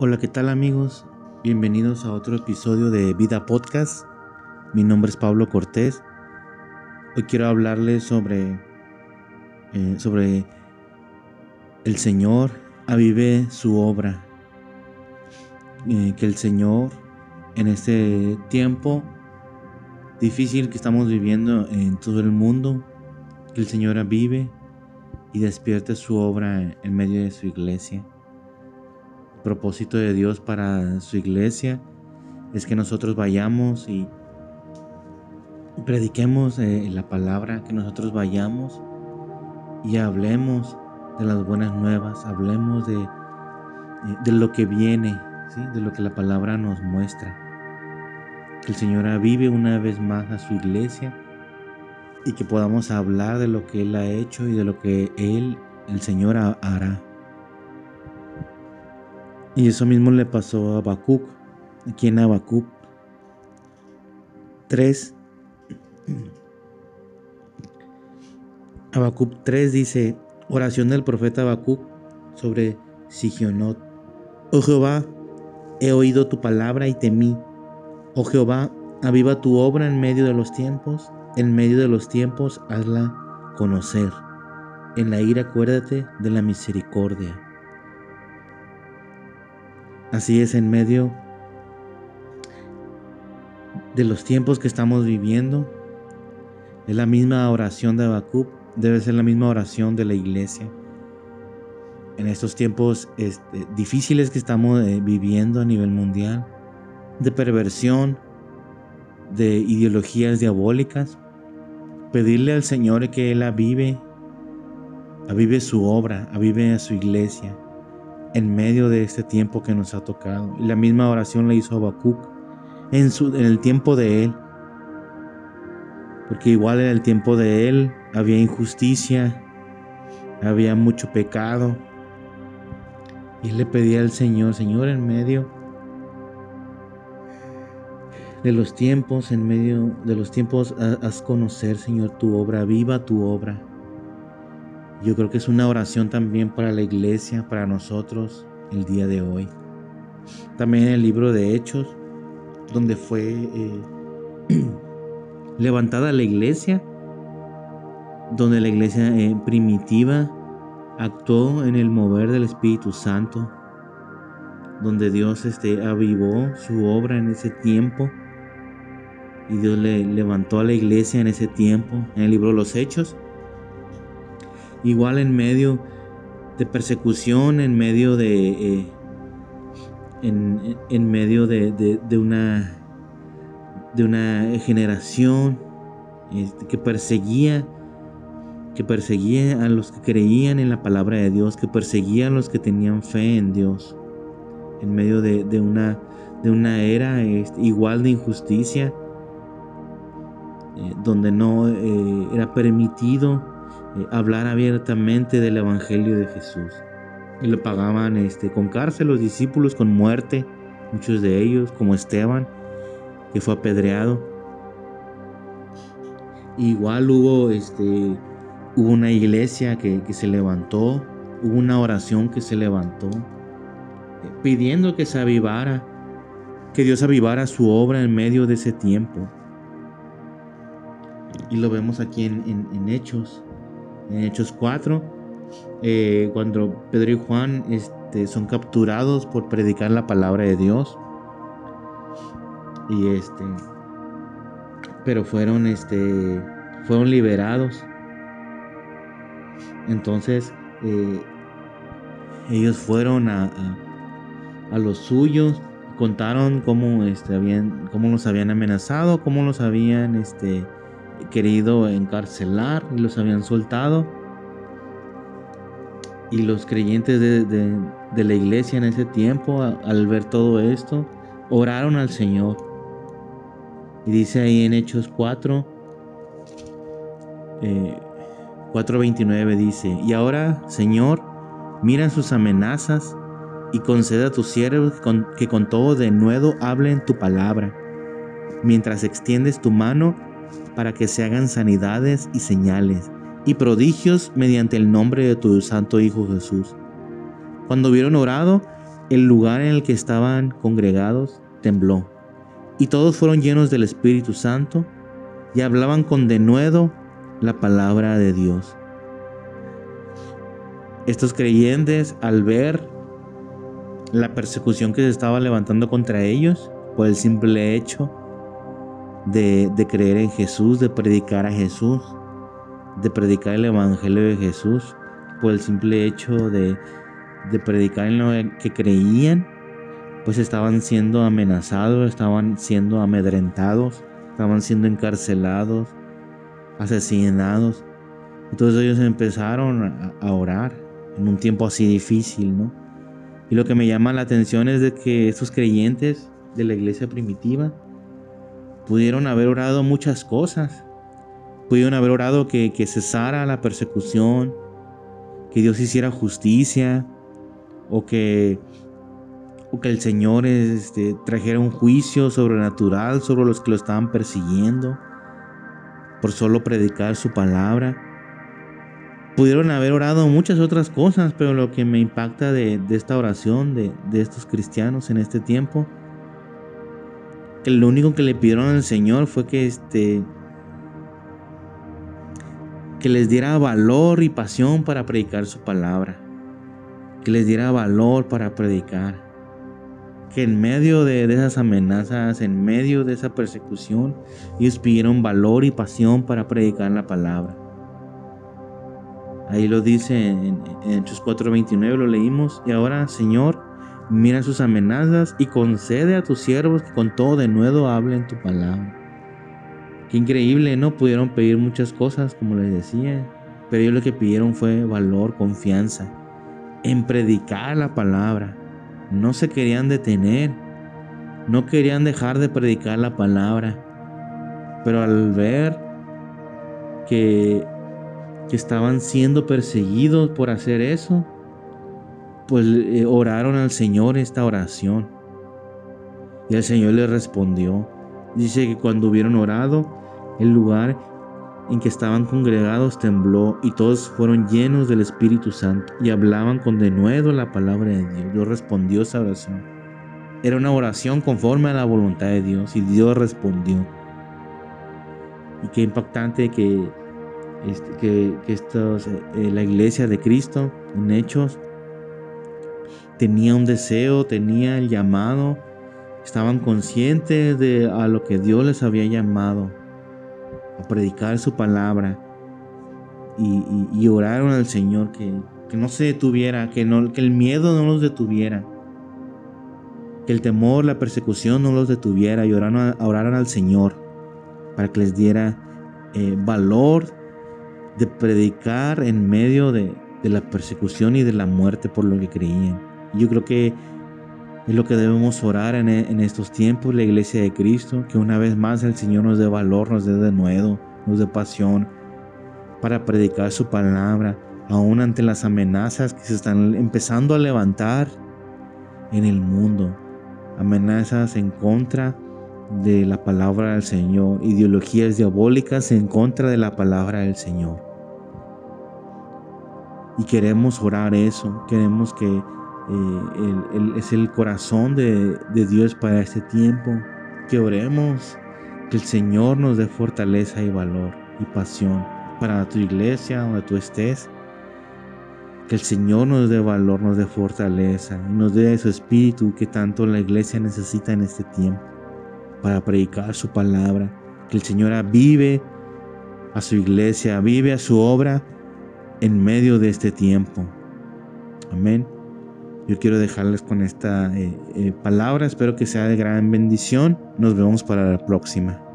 Hola, ¿qué tal amigos? Bienvenidos a otro episodio de Vida Podcast. Mi nombre es Pablo Cortés. Hoy quiero hablarles sobre, eh, sobre el Señor avive su obra. Eh, que el Señor en este tiempo difícil que estamos viviendo en todo el mundo, que el Señor avive y despierte su obra en medio de su iglesia propósito de Dios para su iglesia es que nosotros vayamos y prediquemos eh, la palabra, que nosotros vayamos y hablemos de las buenas nuevas, hablemos de, de lo que viene, ¿sí? de lo que la palabra nos muestra. Que el Señor avive una vez más a su iglesia y que podamos hablar de lo que Él ha hecho y de lo que Él, el Señor, hará. Y eso mismo le pasó a Habacuc, aquí en Habacuc 3. Habacuc 3 dice, oración del profeta Habacuc sobre Sigionot. Oh Jehová, he oído tu palabra y temí. Oh Jehová, aviva tu obra en medio de los tiempos, en medio de los tiempos hazla conocer. En la ira acuérdate de la misericordia. Así es en medio de los tiempos que estamos viviendo. Es la misma oración de Habacuc, debe ser la misma oración de la iglesia. En estos tiempos este, difíciles que estamos eh, viviendo a nivel mundial, de perversión, de ideologías diabólicas, pedirle al Señor que Él avive, avive su obra, avive a su iglesia en medio de este tiempo que nos ha tocado. Y la misma oración la hizo Habacuc en, su, en el tiempo de él. Porque igual en el tiempo de él había injusticia, había mucho pecado. Y él le pedía al Señor, Señor, en medio de los tiempos, en medio de los tiempos, haz conocer, Señor, tu obra, viva tu obra. Yo creo que es una oración también para la iglesia, para nosotros el día de hoy. También en el libro de Hechos, donde fue eh, levantada la iglesia, donde la iglesia eh, primitiva actuó en el mover del Espíritu Santo, donde Dios este, avivó su obra en ese tiempo y Dios le levantó a la iglesia en ese tiempo, en el libro de los Hechos igual en medio de persecución, en medio de, eh, en, medio de, una, de una generación este, que perseguía, que perseguía a los que creían en la palabra de Dios, que perseguía a los que tenían fe en Dios, en medio de, una, de una era este, igual de injusticia, eh, donde no eh, era permitido eh, hablar abiertamente del Evangelio de Jesús. Y lo pagaban este, con cárcel los discípulos, con muerte, muchos de ellos, como Esteban, que fue apedreado. Igual hubo, este, hubo una iglesia que, que se levantó, hubo una oración que se levantó, eh, pidiendo que se avivara, que Dios avivara su obra en medio de ese tiempo. Y lo vemos aquí en, en Hechos, en Hechos 4, eh, cuando Pedro y Juan este, son capturados por predicar la palabra de Dios. Y este, pero fueron, este, fueron liberados. Entonces, eh, ellos fueron a, a, los suyos, contaron cómo, este, habían, cómo los habían amenazado, cómo los habían, este, querido encarcelar y los habían soltado. Y los creyentes de, la iglesia en ese tiempo, al ver todo esto, oraron al Señor. Y dice ahí en Hechos 4, 4.29 eh, dice, y ahora, Señor, mira sus amenazas y concede a tus siervos que con todo de nuevo hablen tu palabra, mientras extiendes tu mano para que se hagan sanidades y señales y prodigios mediante el nombre de tu santo Hijo Jesús. Cuando hubieron orado, el lugar en el que estaban congregados tembló, y todos fueron llenos del Espíritu Santo y hablaban con denuedo la palabra de Dios. Estos creyentes, al ver la persecución que se estaba levantando contra ellos, por el simple hecho de, creer en Jesús, de predicar a Jesús, de predicar el Evangelio de Jesús, por el simple hecho de, de predicar en lo que creían, pues estaban siendo amenazados, estaban siendo amedrentados, estaban siendo encarcelados, asesinados. Entonces ellos empezaron a orar en un tiempo así difícil, ¿no? Y lo que me llama la atención es de que estos creyentes de la iglesia primitiva pudieron haber orado muchas cosas. Pudieron haber orado que, que cesara la persecución, que Dios hiciera justicia, o que, o que el Señor este, trajera un juicio sobrenatural sobre los que lo estaban persiguiendo por solo predicar su palabra. Pudieron haber orado muchas otras cosas, pero lo que me impacta de, esta oración de, de, estos cristianos en este tiempo, que lo único que le pidieron al Señor fue que este que les diera valor y pasión para predicar su palabra que les diera valor para predicar. Que en medio de, esas amenazas, en medio de esa persecución, ellos pidieron valor y pasión para predicar la palabra. Ahí lo dice en, en Hechos 4:29, lo leímos. Y ahora, Señor, mira sus amenazas y concede a tus siervos que con todo de nuevo hablen tu palabra. Qué increíble, ¿no? Pudieron pedir muchas cosas, como les decía, pero ellos lo que pidieron fue valor, confianza en predicar la palabra. No se querían detener, no querían dejar de predicar la palabra. Pero al ver que, que estaban siendo perseguidos por hacer eso, pues eh, oraron al Señor esta oración. Y el Señor les respondió. Dice que cuando hubieron orado, el lugar en que estaban congregados tembló y todos fueron llenos del Espíritu Santo y hablaban con denuedo la palabra de Dios. Dios respondió esa oración. Era una oración conforme a la voluntad de Dios y Dios respondió. Y qué impactante que, este, que, eh, la iglesia de Cristo en Hechos tenía un deseo, tenía el llamado, estaban conscientes de a lo que Dios les había llamado a predicar su palabra y, oraron al Señor que, no se detuviera, que, no, que el miedo no los detuviera, que el temor, la persecución no los detuviera y oraron, al Señor para que les diera eh, valor de predicar en medio de, la persecución y de la muerte por lo que creían. Yo creo que es lo que debemos orar en, en, estos tiempos, la iglesia de Cristo, que una vez más el Señor nos dé valor, nos dé de nuevo, nos dé pasión para predicar su palabra, aún ante las amenazas que se están empezando a levantar en el mundo. Amenazas en contra de la palabra del Señor, ideologías diabólicas en contra de la palabra del Señor. Y queremos orar eso, queremos que eh, es el corazón de, Dios para este tiempo. Que oremos, que el Señor nos dé fortaleza y valor y pasión para tu iglesia, donde tú estés. Que el Señor nos dé valor, nos dé fortaleza y nos dé su espíritu que tanto la iglesia necesita en este tiempo para predicar su palabra. Que el Señor avive a su iglesia, vive a su obra en medio de este tiempo. Amén. Yo quiero dejarles con esta eh, eh, palabra. Espero que sea de gran bendición. Nos vemos para la próxima.